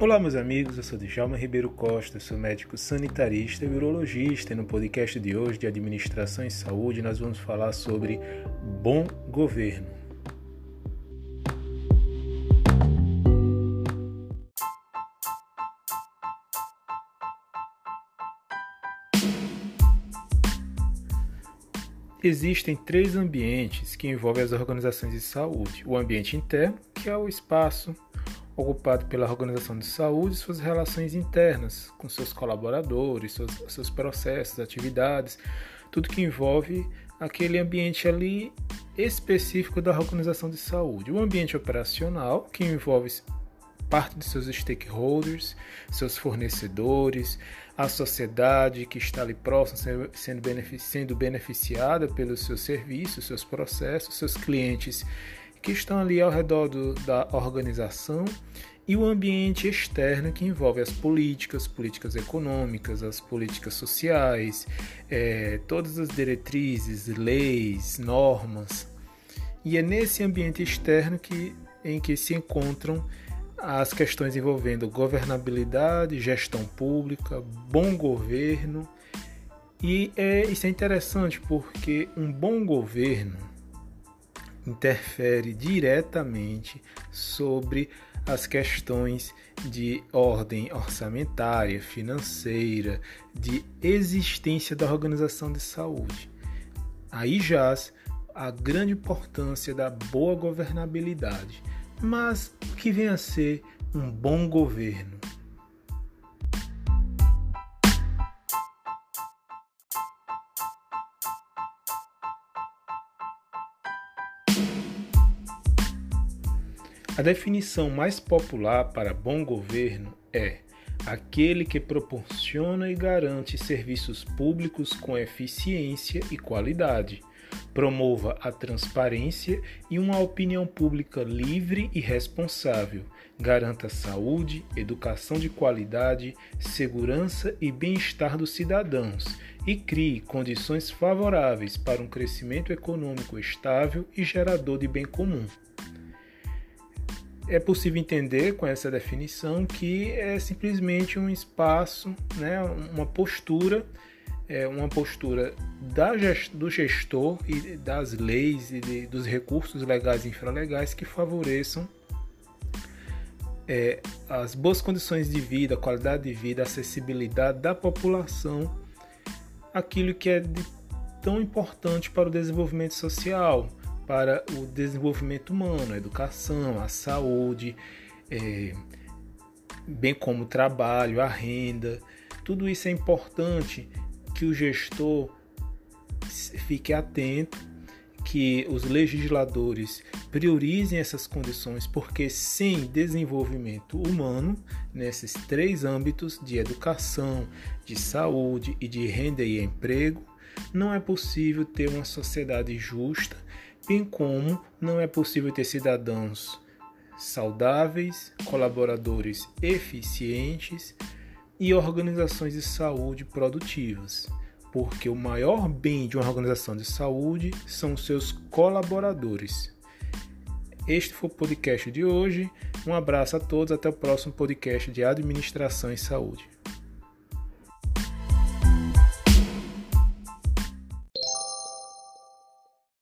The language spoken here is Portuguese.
Olá, meus amigos, eu sou Djalma Ribeiro Costa, sou médico sanitarista e urologista e no podcast de hoje de Administração em Saúde nós vamos falar sobre bom governo. Existem três ambientes que envolvem as organizações de saúde: o ambiente interno, que é o espaço ocupado pela organização de saúde e suas relações internas com seus colaboradores, seus, seus processos, atividades, tudo que envolve aquele ambiente ali específico da organização de saúde. O ambiente operacional, que envolve parte de seus stakeholders, seus fornecedores, a sociedade que está ali próxima, sendo, beneficiada pelos seus serviços, seus processos, seus clientes que estão ali ao redor do, da organização e o ambiente externo que envolve as políticas, políticas econômicas, as políticas sociais, é, todas as diretrizes, leis, normas. E é nesse ambiente externo que, em que se encontram as questões envolvendo governabilidade, gestão pública, bom governo. E é, isso é interessante porque um bom governo interfere diretamente sobre as questões de ordem orçamentária, financeira, de existência da organização de saúde. Aí jaz a grande importância da boa governabilidade, mas que vem a ser um bom governo? A definição mais popular para bom governo é aquele que proporciona e garante serviços públicos com eficiência e qualidade, promova a transparência e uma opinião pública livre e responsável, garanta saúde, educação de qualidade, segurança e bem-estar dos cidadãos e crie condições favoráveis para um crescimento econômico estável e gerador de bem comum é possível entender com essa definição que é simplesmente um espaço, né, uma postura, é uma postura da do gestor e das leis e de, dos recursos legais e infralegais que favoreçam é, as boas condições de vida, qualidade de vida, acessibilidade da população, aquilo que é de tão importante para o desenvolvimento social, para o desenvolvimento humano, a educação, a saúde, é, bem como o trabalho, a renda. Tudo isso é importante que o gestor fique atento, que os legisladores priorizem essas condições, porque sem desenvolvimento humano, nesses três âmbitos de educação, de saúde e de renda e emprego, não é possível ter uma sociedade justa bem como não é possível ter cidadãos saudáveis, colaboradores eficientes e organizações de saúde produtivas, porque o maior bem de uma organização de saúde são seus colaboradores. Este foi o podcast de hoje. Um abraço a todos, até o próximo podcast de Administração e Saúde.